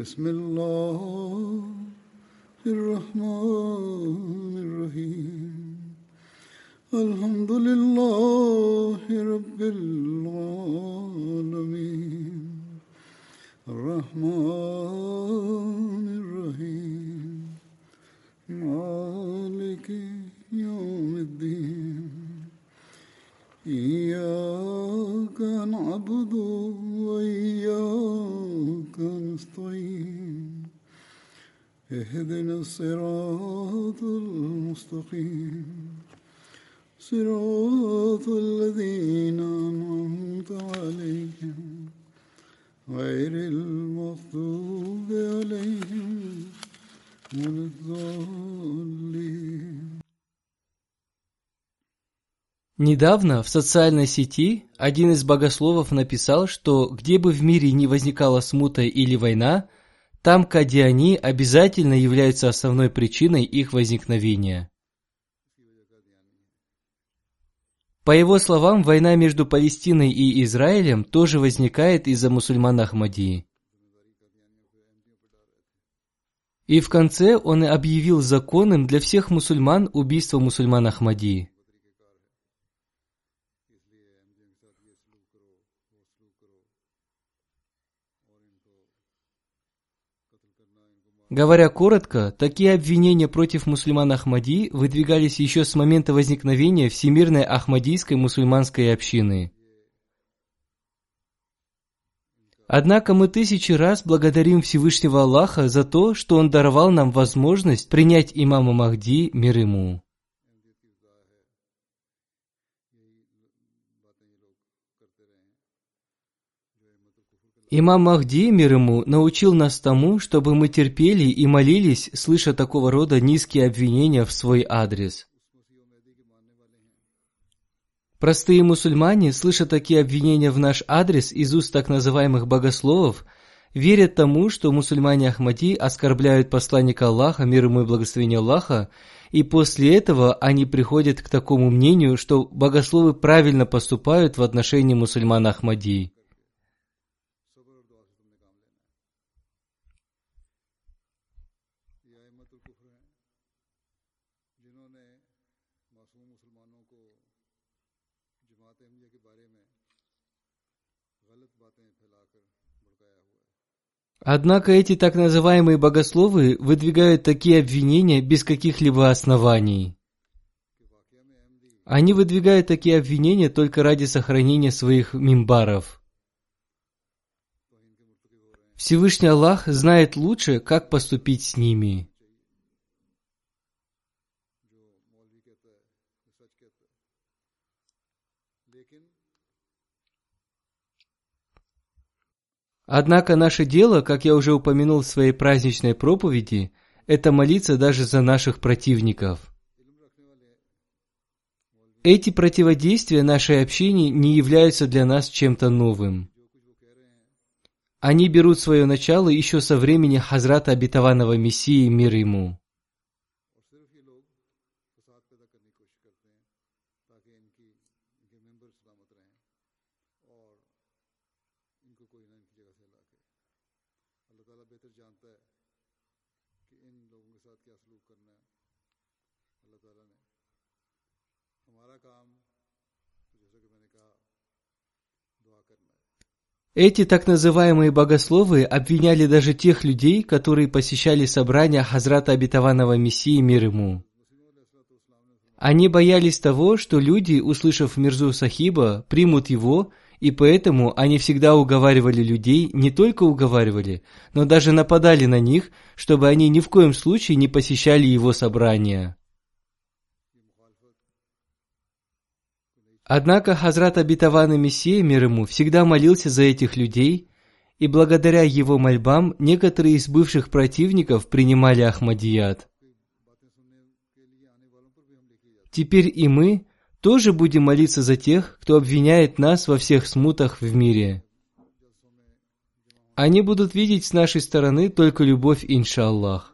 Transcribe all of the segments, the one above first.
بسم الله الرحمن الرحيم. الحمد لله رب العالمين. الرحمن الصراط المستقيم صراط الذين أنعمت عليهم غير المغضوب عليهم ولا الضالين Недавно в социальной сети один из богословов написал, что где бы в мире не возникала смута или война, там кадиани обязательно являются основной причиной их возникновения. По его словам, война между Палестиной и Израилем тоже возникает из-за мусульман Ахмадии. И в конце он объявил законным для всех мусульман убийство мусульман Ахмадии. Говоря коротко, такие обвинения против мусульман Ахмади выдвигались еще с момента возникновения Всемирной Ахмадийской мусульманской общины. Однако мы тысячи раз благодарим Всевышнего Аллаха за то, что Он даровал нам возможность принять имама Махди мир ему. Имам Махди, мир ему, научил нас тому, чтобы мы терпели и молились, слыша такого рода низкие обвинения в свой адрес. Простые мусульмане, слыша такие обвинения в наш адрес из уст так называемых богословов, верят тому, что мусульмане Ахмади оскорбляют посланника Аллаха, мир ему и благословение Аллаха, и после этого они приходят к такому мнению, что богословы правильно поступают в отношении мусульман Ахмади. Однако эти так называемые богословы выдвигают такие обвинения без каких-либо оснований. Они выдвигают такие обвинения только ради сохранения своих мимбаров. Всевышний Аллах знает лучше, как поступить с ними. Однако наше дело, как я уже упомянул в своей праздничной проповеди, это молиться даже за наших противников. Эти противодействия нашей общине не являются для нас чем-то новым. Они берут свое начало еще со времени Хазрата Обетованного Мессии мир ему. Эти так называемые богословы обвиняли даже тех людей, которые посещали собрания Хазрата Обетованного Мессии мир ему. Они боялись того, что люди, услышав Мирзу Сахиба, примут его, и поэтому они всегда уговаривали людей, не только уговаривали, но даже нападали на них, чтобы они ни в коем случае не посещали его собрания. Однако Хазрат Абитаван и Мессия мир ему всегда молился за этих людей, и благодаря его мольбам некоторые из бывших противников принимали Ахмадият. Теперь и мы тоже будем молиться за тех, кто обвиняет нас во всех смутах в мире. Они будут видеть с нашей стороны только любовь, иншаллах.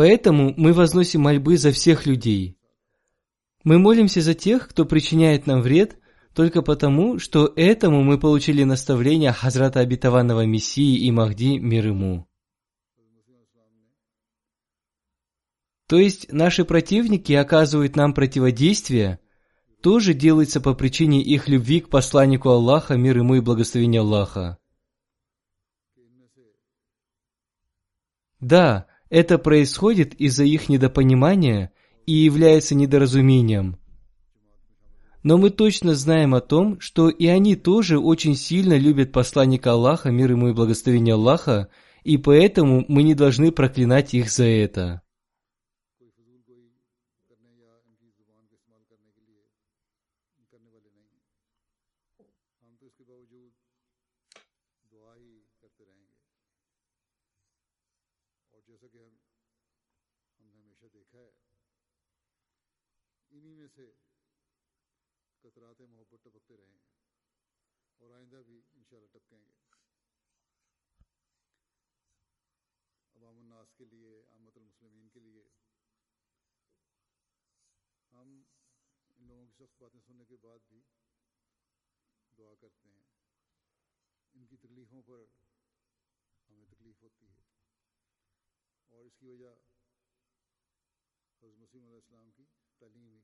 Поэтому мы возносим мольбы за всех людей. Мы молимся за тех, кто причиняет нам вред, только потому, что этому мы получили наставление Хазрата Обетованного Мессии и Махди мир ему. То есть наши противники оказывают нам противодействие, тоже делается по причине их любви к посланнику Аллаха, мир ему и благословение Аллаха. Да, это происходит из-за их недопонимания и является недоразумением. Но мы точно знаем о том, что и они тоже очень сильно любят посланника Аллаха, мир ему и благословение Аллаха, и поэтому мы не должны проклинать их за это. الناس کے لیے آمد المسلمین کے لیے۔ ہم ان لوگوں کی سخت باتیں سننے کے بعد بھی دعا کرتے ہیں۔ ان کی تکلیفوں پر ہمیں تکلیف ہوتی ہے۔ اور اس کی وجہ حضرت مسیم علیہ السلام کی تعلیم ہی ہے۔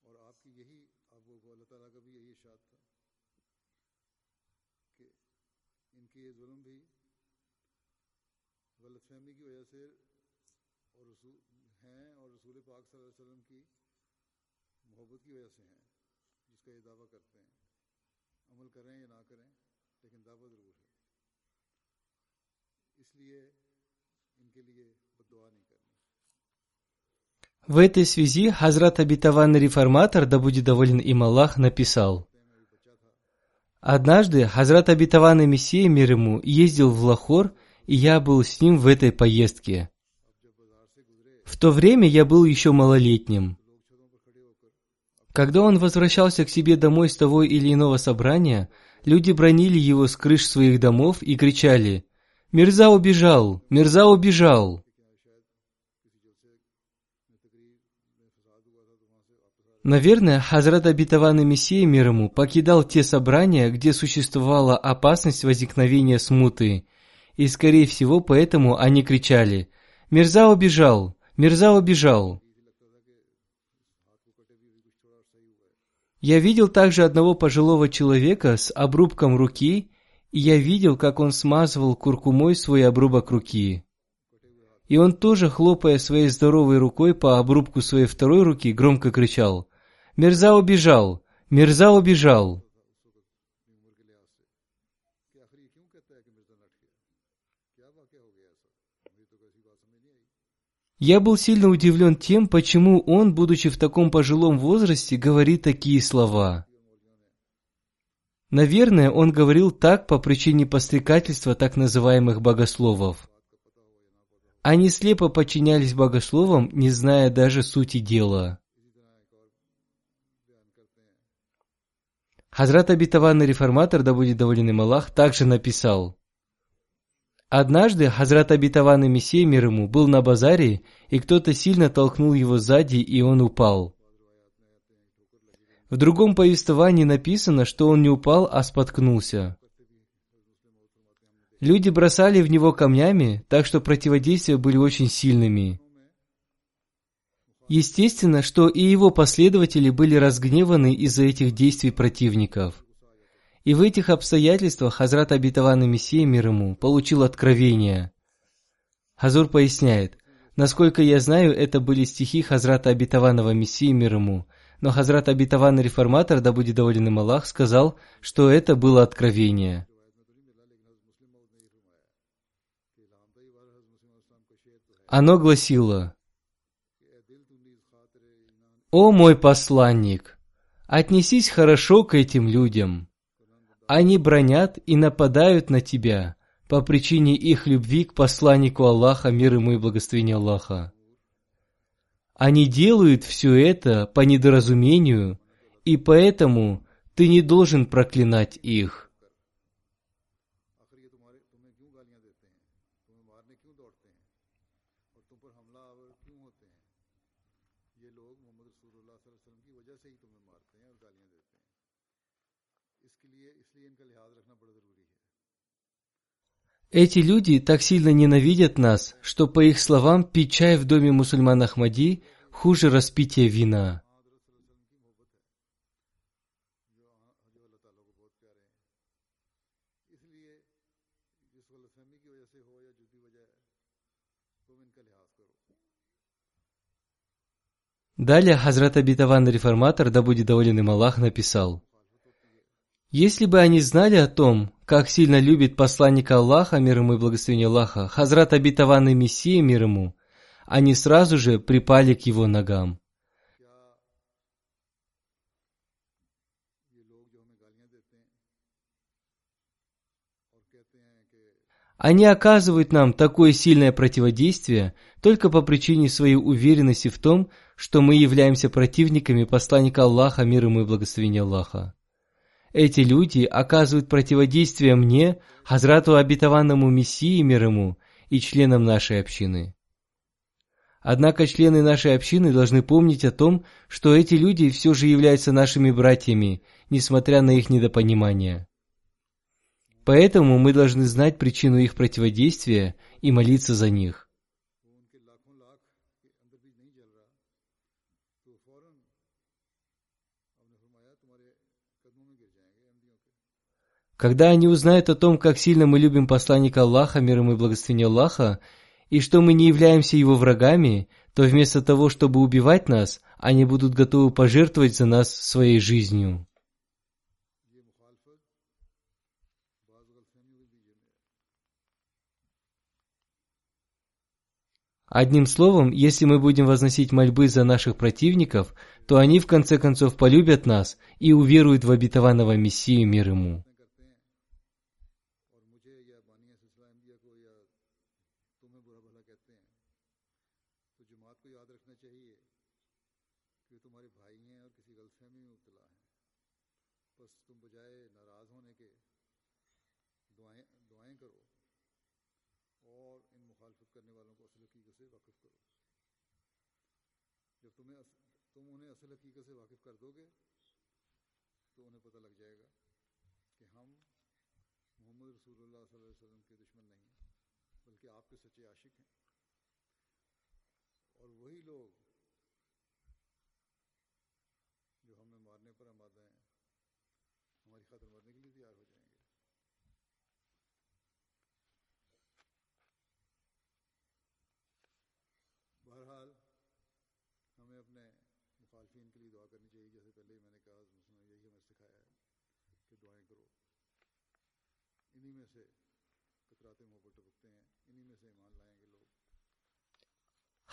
اور آپ کی یہی، آپ کو اللہ تعالیٰ کا بھی یہی اشاد تھا۔ В этой связи Хазрат Абитаван Реформатор, да будет доволен им Аллах, написал Однажды Хазрат Абитаван и Мессия мир ему ездил в Лахор, и я был с ним в этой поездке. В то время я был еще малолетним. Когда он возвращался к себе домой с того или иного собрания, люди бронили его с крыш своих домов и кричали «Мирза убежал! Мирза убежал!» Наверное, Хазрат Абитаван Мессия мир ему покидал те собрания, где существовала опасность возникновения смуты, и, скорее всего, поэтому они кричали «Мирза убежал! Мирза убежал!» Я видел также одного пожилого человека с обрубком руки, и я видел, как он смазывал куркумой свой обрубок руки. И он тоже, хлопая своей здоровой рукой по обрубку своей второй руки, громко кричал «Мирза убежал! Мирза убежал!» Я был сильно удивлен тем, почему он, будучи в таком пожилом возрасте, говорит такие слова. Наверное, он говорил так по причине пострекательства так называемых богословов. Они слепо подчинялись богословам, не зная даже сути дела. Хазрат обетованный реформатор, да будет доволен им Аллах, также написал – Однажды Хазрат обетованный Мессия мир ему был на базаре, и кто-то сильно толкнул его сзади, и он упал. В другом повествовании написано, что он не упал, а споткнулся. Люди бросали в него камнями, так что противодействия были очень сильными. Естественно, что и его последователи были разгневаны из-за этих действий противников. И в этих обстоятельствах Хазрат Абитаван Мессия мир ему получил откровение. Хазур поясняет, насколько я знаю, это были стихи Хазрата Абитаванова Мессии мир ему, но Хазрат Абитаван Реформатор, да будет доволен им Аллах, сказал, что это было откровение. Оно гласило, «О мой посланник, отнесись хорошо к этим людям. Они бронят и нападают на тебя по причине их любви к посланнику Аллаха, мир ему и благословение Аллаха. Они делают все это по недоразумению, и поэтому ты не должен проклинать их. Эти люди так сильно ненавидят нас, что, по их словам, пить чай в доме мусульман Ахмади хуже распития вина. Далее Хазрат Абитаван Реформатор, да будет доволен им Аллах, написал, «Если бы они знали о том, как сильно любит посланника Аллаха, мир ему и благословение Аллаха, Хазрат Абитаван и Мессия, мир ему, они сразу же припали к его ногам. Они оказывают нам такое сильное противодействие только по причине своей уверенности в том, что мы являемся противниками посланника Аллаха, мир ему и благословения Аллаха. Эти люди оказывают противодействие мне, Хазрату обетованному Мессии, мир ему, и членам нашей общины. Однако члены нашей общины должны помнить о том, что эти люди все же являются нашими братьями, несмотря на их недопонимание. Поэтому мы должны знать причину их противодействия и молиться за них. Когда они узнают о том, как сильно мы любим посланника Аллаха, мир ему и благословение Аллаха, и что мы не являемся его врагами, то вместо того, чтобы убивать нас, они будут готовы пожертвовать за нас своей жизнью. Одним словом, если мы будем возносить мольбы за наших противников, то они в конце концов полюбят нас и уверуют в обетованного Мессию мир ему. مخالفت کرنے والوں کو اصل حقیقت سے واقف کرو۔ جب تمہیں تم انہیں اصل حقیقت سے واقف کر دو گے، تو انہیں پتہ لگ جائے گا کہ ہم محمد رسول اللہ صلی اللہ علیہ وسلم کے دشمن نہیں ہیں، بلکہ آپ کے سچے عاشق ہیں۔ اور وہی لوگ جو ہمیں مارنے پر آمادہ ہیں، ہماری خاطر مرنے کے لیے تیار ہو جائیں۔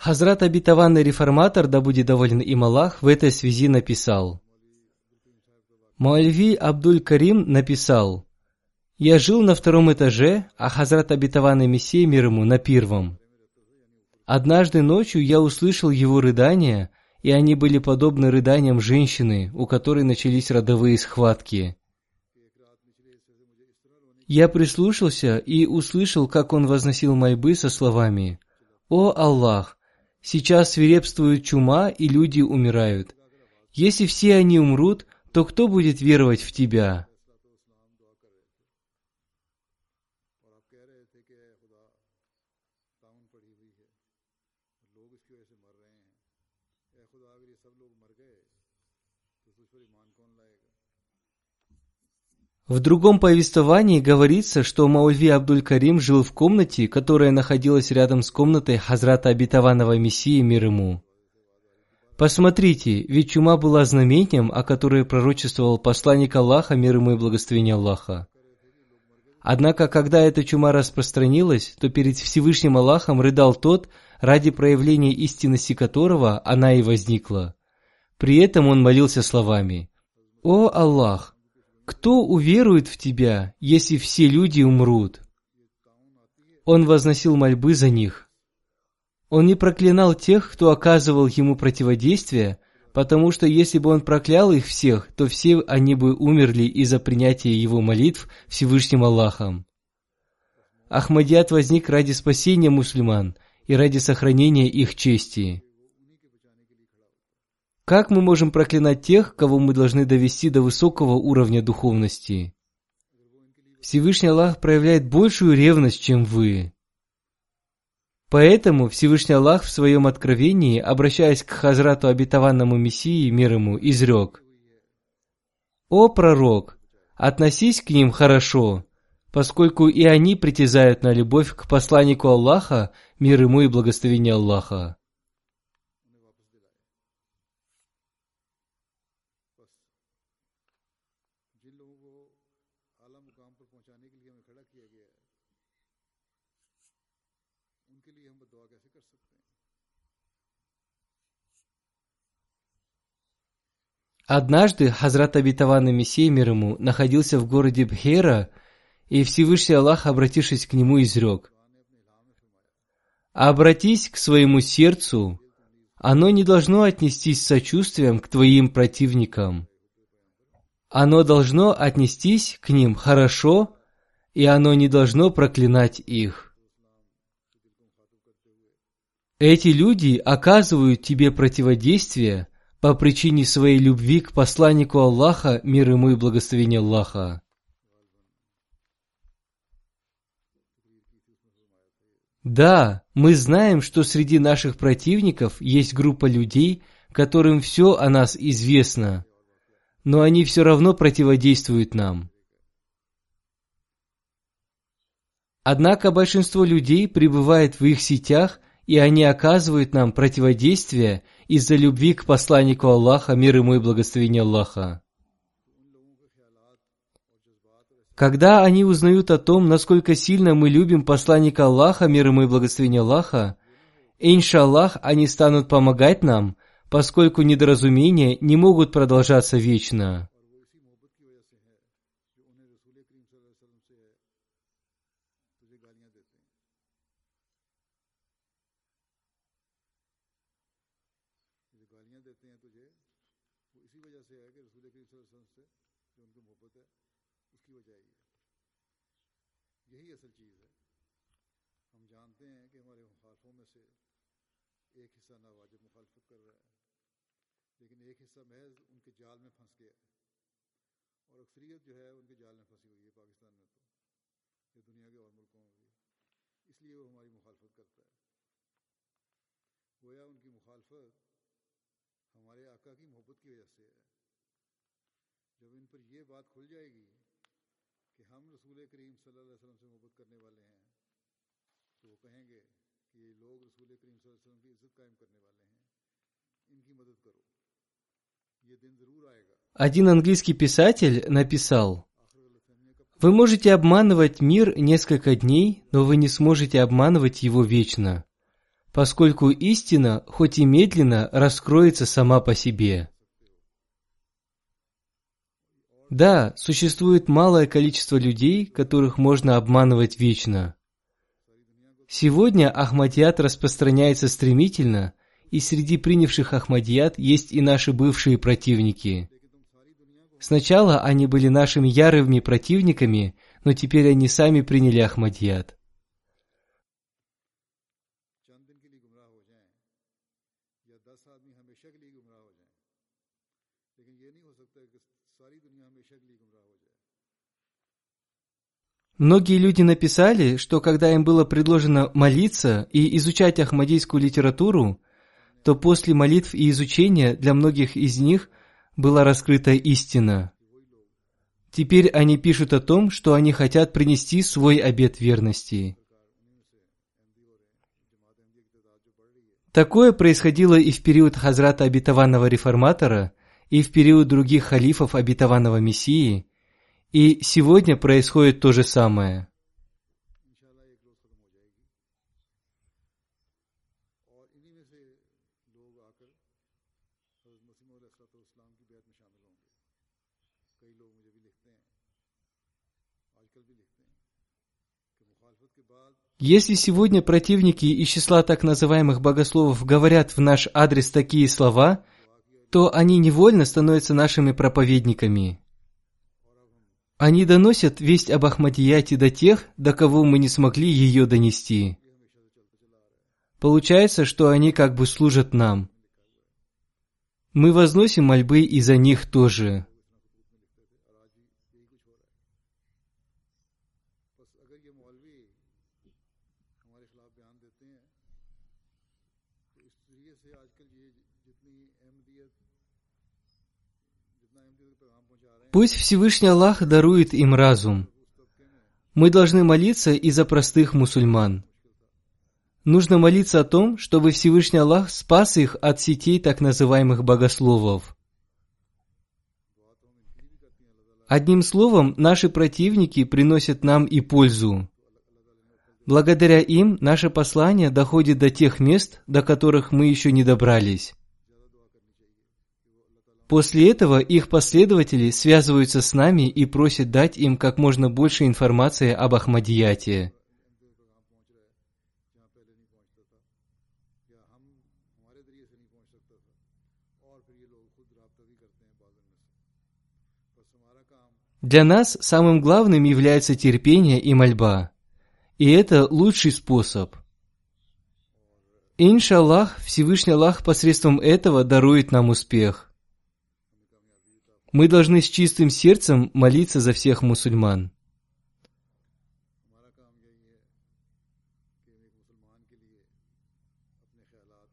Хазрат обетованный реформатор, да будет доволен им Аллах, в этой связи написал. Муальви Абдуль-Карим написал, «Я жил на втором этаже, а Хазрат обетованный Мессия мир ему на первом. Однажды ночью я услышал его рыдания, и они были подобны рыданиям женщины, у которой начались родовые схватки. Я прислушался и услышал, как он возносил мольбы со словами «О Аллах, сейчас свирепствует чума, и люди умирают. Если все они умрут, то кто будет веровать в Тебя?» В другом повествовании говорится, что Маульви Абдуль-Карим жил в комнате, которая находилась рядом с комнатой Хазрата Обетованного Мессии мир ему. Посмотрите, ведь чума была знамением, о которой пророчествовал посланник Аллаха, мир ему и благословение Аллаха. Однако, когда эта чума распространилась, то перед Всевышним Аллахом рыдал тот, ради проявления истинности которого она и возникла. При этом он молился словами «О Аллах, кто уверует в Тебя, если все люди умрут?» Он возносил мольбы за них. Он не проклинал тех, кто оказывал ему противодействие, потому что если бы он проклял их всех, то все они бы умерли из-за принятия его молитв Всевышним Аллахом. Ахмадият возник ради спасения мусульман и ради сохранения их чести. Как мы можем проклинать тех, кого мы должны довести до высокого уровня духовности? Всевышний Аллах проявляет большую ревность, чем вы. Поэтому Всевышний Аллах в своем откровении, обращаясь к Хазрату обетованному Мессии, мир ему, изрек. «О пророк, относись к ним хорошо, поскольку и они притязают на любовь к посланнику Аллаха, мир ему и благословение Аллаха». Однажды Хазрат Абитаван Мессия мир ему находился в городе Бхера, и Всевышний Аллах, обратившись к нему, изрек. «Обратись к своему сердцу, оно не должно отнестись с сочувствием к твоим противникам. Оно должно отнестись к ним хорошо, и оно не должно проклинать их. Эти люди оказывают тебе противодействие, по причине своей любви к посланнику Аллаха, мир ему и благословение Аллаха. Да, мы знаем, что среди наших противников есть группа людей, которым все о нас известно, но они все равно противодействуют нам. Однако большинство людей пребывает в их сетях, и они оказывают нам противодействие из-за любви к посланнику Аллаха, мир ему и благословение Аллаха. Когда они узнают о том, насколько сильно мы любим посланника Аллаха, мир ему и благословение Аллаха, иншаллах, они станут помогать нам, поскольку недоразумения не могут продолжаться вечно. ایک حصہ محض ان کے جال میں پھنس گیا ہے اور اکثریت جو ہے ان کے جال میں پھنسی ہوئی ہے پاکستان میں تو یا دنیا کے اور ملکوں میں بھی۔ اس لیے وہ ہماری مخالفت کرتا ہے۔ گویا ان کی مخالفت ہمارے آقا کی محبت کی وجہ سے ہے۔ جب ان پر یہ بات کھل جائے گی کہ ہم رسول کریم صلی اللہ علیہ وسلم سے محبت کرنے والے ہیں، تو وہ کہیں گے کہ یہ لوگ رسول کریم صلی اللہ علیہ وسلم کی عزت قائم کرنے والے ہیں۔ ان کی مدد کرو۔ Один английский писатель написал, «Вы можете обманывать мир несколько дней, но вы не сможете обманывать его вечно, поскольку истина, хоть и медленно, раскроется сама по себе». Да, существует малое количество людей, которых можно обманывать вечно. Сегодня Ахмадият распространяется стремительно, и среди принявших Ахмадият есть и наши бывшие противники. Сначала они были нашими ярыми противниками, но теперь они сами приняли Ахмадият. Многие люди написали, что когда им было предложено молиться и изучать ахмадийскую литературу, то после молитв и изучения для многих из них была раскрыта истина. Теперь они пишут о том, что они хотят принести свой обет верности. Такое происходило и в период Хазрата Обетованного Реформатора, и в период других халифов Обетованного Мессии – и сегодня происходит то же самое. Если сегодня противники из числа так называемых богословов говорят в наш адрес такие слова, то они невольно становятся нашими проповедниками. Они доносят весть об Ахмадияте до тех, до кого мы не смогли ее донести. Получается, что они как бы служат нам. Мы возносим мольбы и за них тоже. Пусть Всевышний Аллах дарует им разум. Мы должны молиться и за простых мусульман. Нужно молиться о том, чтобы Всевышний Аллах спас их от сетей так называемых богословов. Одним словом, наши противники приносят нам и пользу. Благодаря им наше послание доходит до тех мест, до которых мы еще не добрались. После этого их последователи связываются с нами и просят дать им как можно больше информации об Ахмадияте. Для нас самым главным является терпение и мольба. И это лучший способ. Иншаллах, Всевышний Аллах посредством этого дарует нам успех. Мы должны с чистым сердцем молиться за всех мусульман.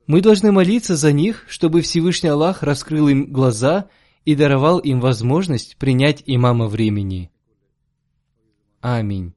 Мы должны молиться за них, чтобы Всевышний Аллах раскрыл им глаза и даровал им возможность принять имама времени. Аминь.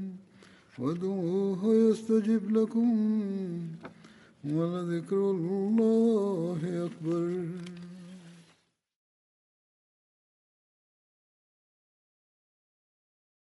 وادعوه يستجب لكم ولذكر الله أكبر.